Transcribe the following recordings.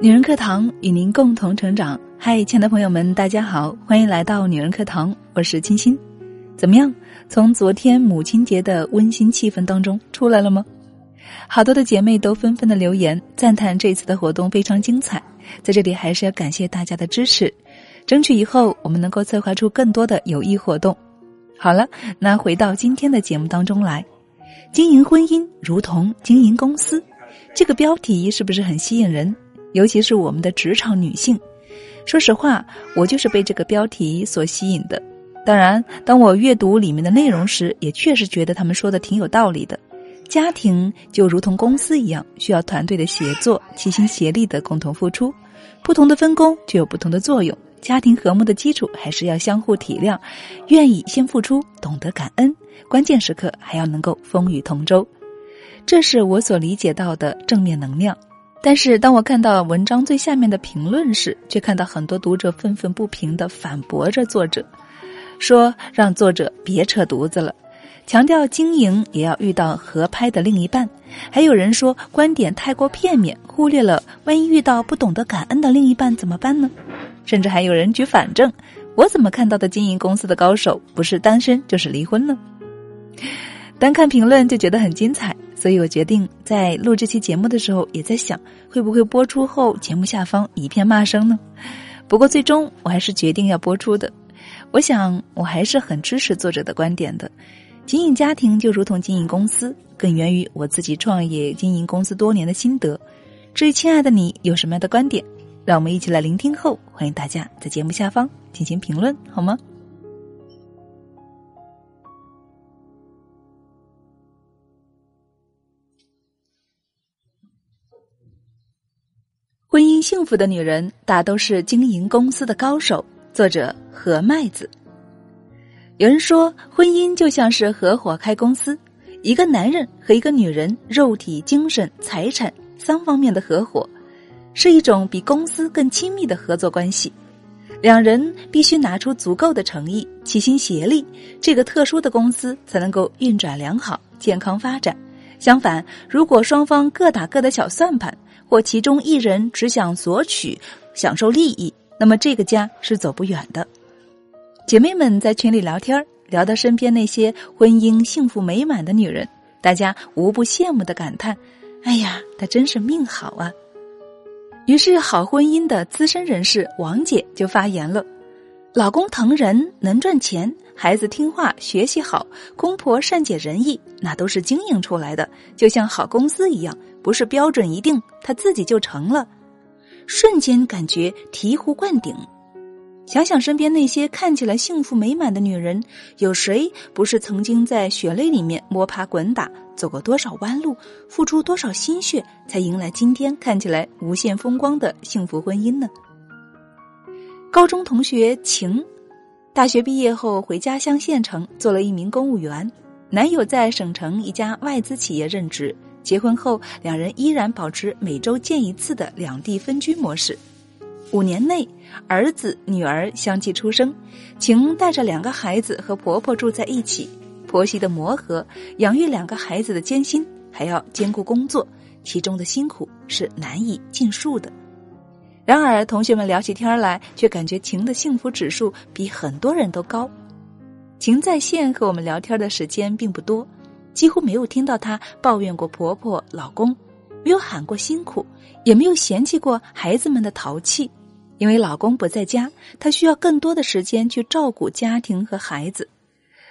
女人课堂与您共同成长。嗨，亲爱的朋友们，大家好，欢迎来到女人课堂，我是清新。怎么样？从昨天母亲节的温馨气氛当中出来了吗？好多的姐妹都纷纷的留言赞叹这次的活动非常精彩。在这里还是要感谢大家的支持，争取以后我们能够策划出更多的有益活动。好了，那回到今天的节目当中来，经营婚姻如同经营公司，这个标题是不是很吸引人？尤其是我们的职场女性，说实话，我就是被这个标题所吸引的。当然，当我阅读里面的内容时，也确实觉得他们说的挺有道理的。家庭就如同公司一样，需要团队的协作、齐心协力的共同付出。不同的分工就有不同的作用。家庭和睦的基础还是要相互体谅，愿意先付出，懂得感恩，关键时刻还要能够风雨同舟。这是我所理解到的正面能量。但是，当我看到文章最下面的评论时，却看到很多读者愤愤不平的反驳着作者，说让作者别扯犊子了，强调经营也要遇到合拍的另一半。还有人说观点太过片面，忽略了万一遇到不懂得感恩的另一半怎么办呢？甚至还有人举反证，我怎么看到的经营公司的高手不是单身就是离婚呢？单看评论就觉得很精彩。所以我决定在录这期节目的时候，也在想会不会播出后节目下方一片骂声呢？不过最终我还是决定要播出的。我想我还是很支持作者的观点的。经营家庭就如同经营公司，更源于我自己创业经营公司多年的心得。至于亲爱的你有什么样的观点，让我们一起来聆听后，欢迎大家在节目下方进行评论，好吗？幸福的女人，大都是经营公司的高手。作者何麦子。有人说，婚姻就像是合伙开公司，一个男人和一个女人，肉体、精神、财产三方面的合伙，是一种比公司更亲密的合作关系。两人必须拿出足够的诚意，齐心协力，这个特殊的公司才能够运转良好、健康发展。相反，如果双方各打各的小算盘，或其中一人只想索取、享受利益，那么这个家是走不远的。姐妹们在群里聊天，聊到身边那些婚姻幸福美满的女人，大家无不羡慕的感叹：“哎呀，她真是命好啊！”于是，好婚姻的资深人士王姐就发言了：“老公疼人，能赚钱。”孩子听话，学习好，公婆善解人意，那都是经营出来的，就像好公司一样，不是标准一定，他自己就成了。瞬间感觉醍醐灌顶。想想身边那些看起来幸福美满的女人，有谁不是曾经在血泪里面摸爬滚打，走过多少弯路，付出多少心血，才迎来今天看起来无限风光的幸福婚姻呢？高中同学晴。大学毕业后回家乡县城做了一名公务员，男友在省城一家外资企业任职。结婚后，两人依然保持每周见一次的两地分居模式。五年内，儿子女儿相继出生，晴带着两个孩子和婆婆住在一起。婆媳的磨合，养育两个孩子的艰辛，还要兼顾工作，其中的辛苦是难以尽数的。然而，同学们聊起天来，却感觉晴的幸福指数比很多人都高。晴在线和我们聊天的时间并不多，几乎没有听到她抱怨过婆婆、老公，没有喊过辛苦，也没有嫌弃过孩子们的淘气。因为老公不在家，她需要更多的时间去照顾家庭和孩子。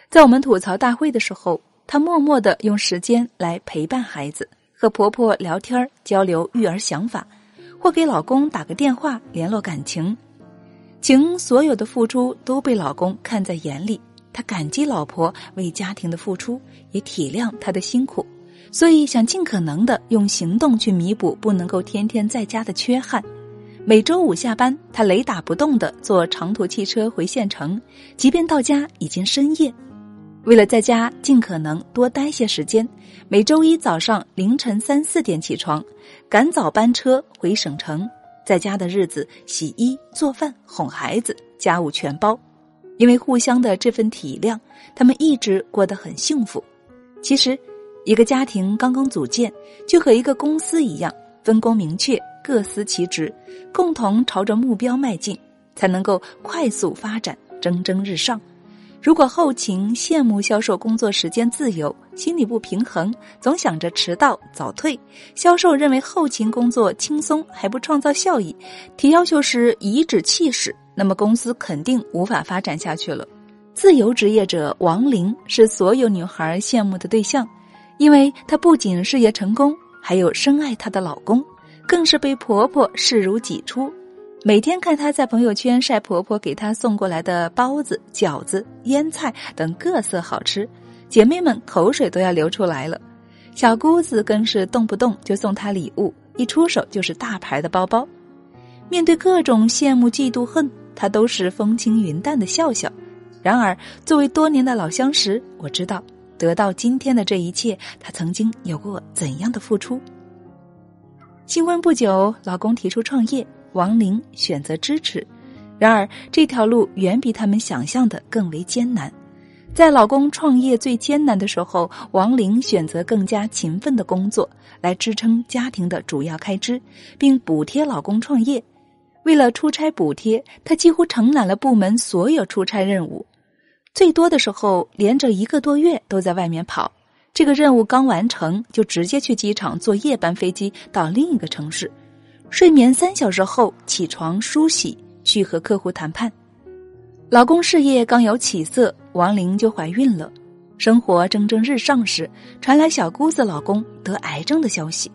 在我们吐槽大会的时候，她默默的用时间来陪伴孩子，和婆婆聊天交流育儿想法。或给老公打个电话联络感情，情所有的付出都被老公看在眼里，他感激老婆为家庭的付出，也体谅她的辛苦，所以想尽可能的用行动去弥补不能够天天在家的缺憾。每周五下班，他雷打不动的坐长途汽车回县城，即便到家已经深夜，为了在家尽可能多待些时间，每周一早上凌晨三四点起床。赶早班车回省城，在家的日子洗衣做饭哄孩子，家务全包。因为互相的这份体谅，他们一直过得很幸福。其实，一个家庭刚刚组建，就和一个公司一样，分工明确，各司其职，共同朝着目标迈进，才能够快速发展，蒸蒸日上。如果后勤羡慕销售工作时间自由，心理不平衡，总想着迟到早退；销售认为后勤工作轻松还不创造效益，提要求时颐指气使，那么公司肯定无法发展下去了。自由职业者王玲是所有女孩羡慕的对象，因为她不仅事业成功，还有深爱她的老公，更是被婆婆视如己出。每天看她在朋友圈晒婆婆给她送过来的包子、饺子、腌菜等各色好吃，姐妹们口水都要流出来了。小姑子更是动不动就送她礼物，一出手就是大牌的包包。面对各种羡慕、嫉妒、恨，她都是风轻云淡的笑笑。然而，作为多年的老相识，我知道得到今天的这一切，她曾经有过怎样的付出。新婚不久，老公提出创业。王玲选择支持，然而这条路远比他们想象的更为艰难。在老公创业最艰难的时候，王玲选择更加勤奋的工作来支撑家庭的主要开支，并补贴老公创业。为了出差补贴，她几乎承揽了部门所有出差任务，最多的时候连着一个多月都在外面跑。这个任务刚完成，就直接去机场坐夜班飞机到另一个城市。睡眠三小时后起床梳洗去和客户谈判，老公事业刚有起色，王玲就怀孕了。生活蒸蒸日上时，传来小姑子老公得癌症的消息，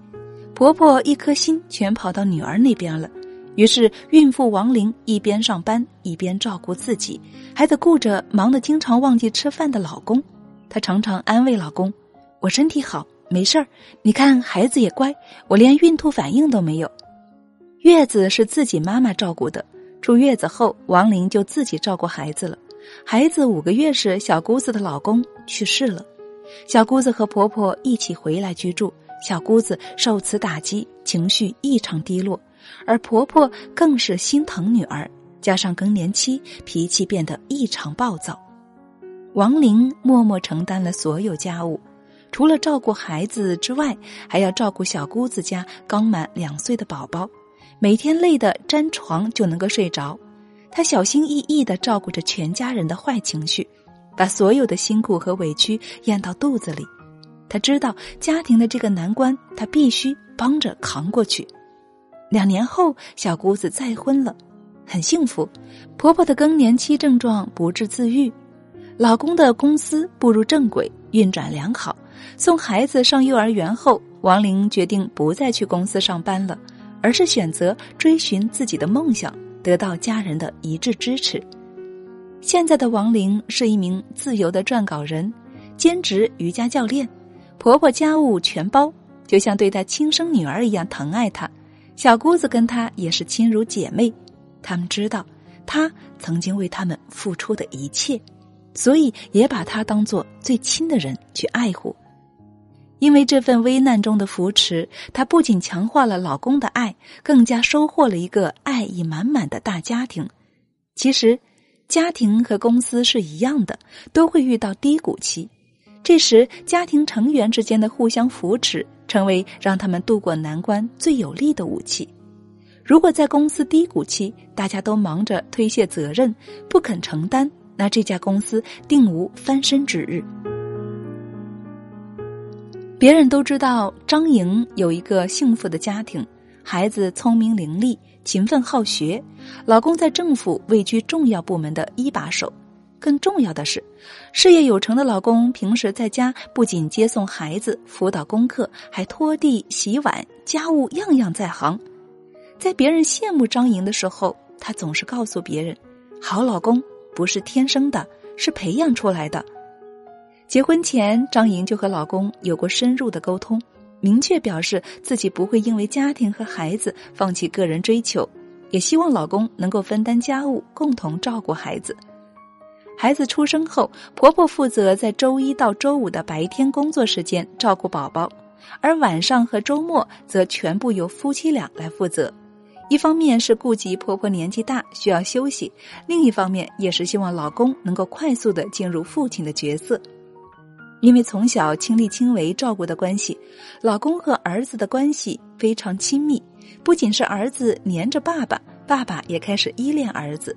婆婆一颗心全跑到女儿那边了。于是孕妇王玲一边上班一边照顾自己，还得顾着忙得经常忘记吃饭的老公。她常常安慰老公：“我身体好，没事儿。你看孩子也乖，我连孕吐反应都没有。”月子是自己妈妈照顾的，出月子后，王玲就自己照顾孩子了。孩子五个月时，小姑子的老公去世了，小姑子和婆婆一起回来居住。小姑子受此打击，情绪异常低落，而婆婆更是心疼女儿，加上更年期，脾气变得异常暴躁。王玲默默承担了所有家务，除了照顾孩子之外，还要照顾小姑子家刚满两岁的宝宝。每天累得沾床就能够睡着，她小心翼翼的照顾着全家人的坏情绪，把所有的辛苦和委屈咽到肚子里。她知道家庭的这个难关，她必须帮着扛过去。两年后，小姑子再婚了，很幸福。婆婆的更年期症状不治自愈，老公的公司步入正轨，运转良好。送孩子上幼儿园后，王玲决定不再去公司上班了。而是选择追寻自己的梦想，得到家人的一致支持。现在的王玲是一名自由的撰稿人，兼职瑜伽教练，婆婆家务全包，就像对待亲生女儿一样疼爱她。小姑子跟她也是亲如姐妹，他们知道她曾经为他们付出的一切，所以也把她当做最亲的人去爱护。因为这份危难中的扶持，她不仅强化了老公的爱，更加收获了一个爱意满满的大家庭。其实，家庭和公司是一样的，都会遇到低谷期。这时，家庭成员之间的互相扶持，成为让他们渡过难关最有力的武器。如果在公司低谷期，大家都忙着推卸责任，不肯承担，那这家公司定无翻身之日。别人都知道张莹有一个幸福的家庭，孩子聪明伶俐、勤奋好学，老公在政府位居重要部门的一把手。更重要的是，事业有成的老公平时在家不仅接送孩子、辅导功课，还拖地、洗碗，家务样样在行。在别人羡慕张莹的时候，她总是告诉别人：“好老公不是天生的，是培养出来的。”结婚前，张莹就和老公有过深入的沟通，明确表示自己不会因为家庭和孩子放弃个人追求，也希望老公能够分担家务，共同照顾孩子。孩子出生后，婆婆负责在周一到周五的白天工作时间照顾宝宝，而晚上和周末则全部由夫妻俩来负责。一方面是顾及婆婆年纪大需要休息，另一方面也是希望老公能够快速的进入父亲的角色。因为从小亲力亲为照顾的关系，老公和儿子的关系非常亲密。不仅是儿子黏着爸爸，爸爸也开始依恋儿子。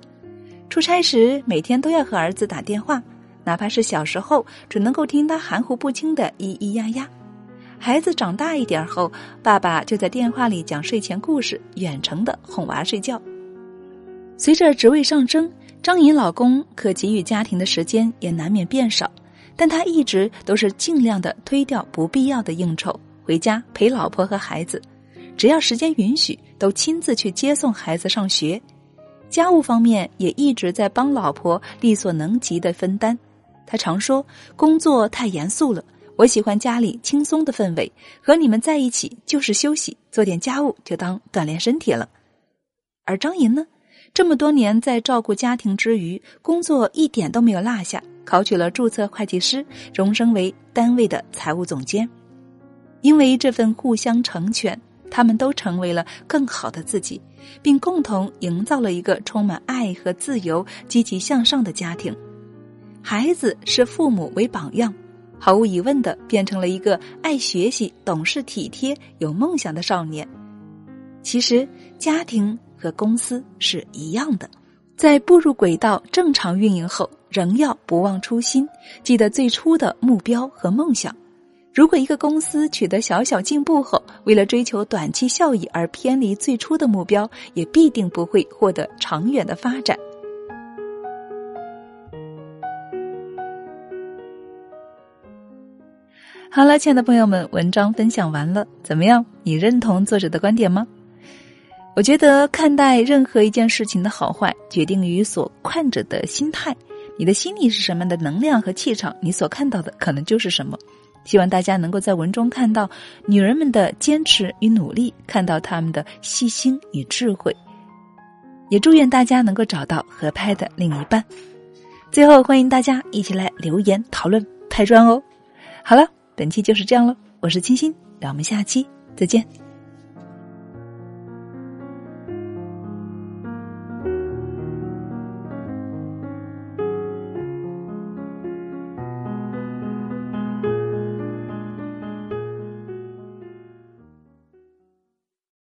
出差时每天都要和儿子打电话，哪怕是小时候只能够听他含糊不清的咿咿呀呀。孩子长大一点后，爸爸就在电话里讲睡前故事，远程的哄娃睡觉。随着职位上升，张颖老公可给予家庭的时间也难免变少，但他一直都是尽量的推掉不必要的应酬，回家陪老婆和孩子。只要时间允许，都亲自去接送孩子上学。家务方面也一直在帮老婆力所能及的分担。他常说：“工作太严肃了，我喜欢家里轻松的氛围。和你们在一起就是休息，做点家务就当锻炼身体了。”而张银呢，这么多年在照顾家庭之余，工作一点都没有落下，考取了注册会计师，荣升为单位的财务总监。因为这份互相成全。他们都成为了更好的自己，并共同营造了一个充满爱和自由、积极向上的家庭。孩子视父母为榜样，毫无疑问的变成了一个爱学习、懂事、体贴、有梦想的少年。其实，家庭和公司是一样的，在步入轨道、正常运营后，仍要不忘初心，记得最初的目标和梦想。如果一个公司取得小小进步后，为了追求短期效益而偏离最初的目标，也必定不会获得长远的发展。好了，亲爱的朋友们，文章分享完了，怎么样？你认同作者的观点吗？我觉得看待任何一件事情的好坏，决定于所看者的心态。你的心里是什么样的能量和气场，你所看到的可能就是什么。希望大家能够在文中看到女人们的坚持与努力，看到她们的细心与智慧，也祝愿大家能够找到合拍的另一半。最后，欢迎大家一起来留言讨论拍砖哦。好了，本期就是这样了，我是清新，让我们下期再见。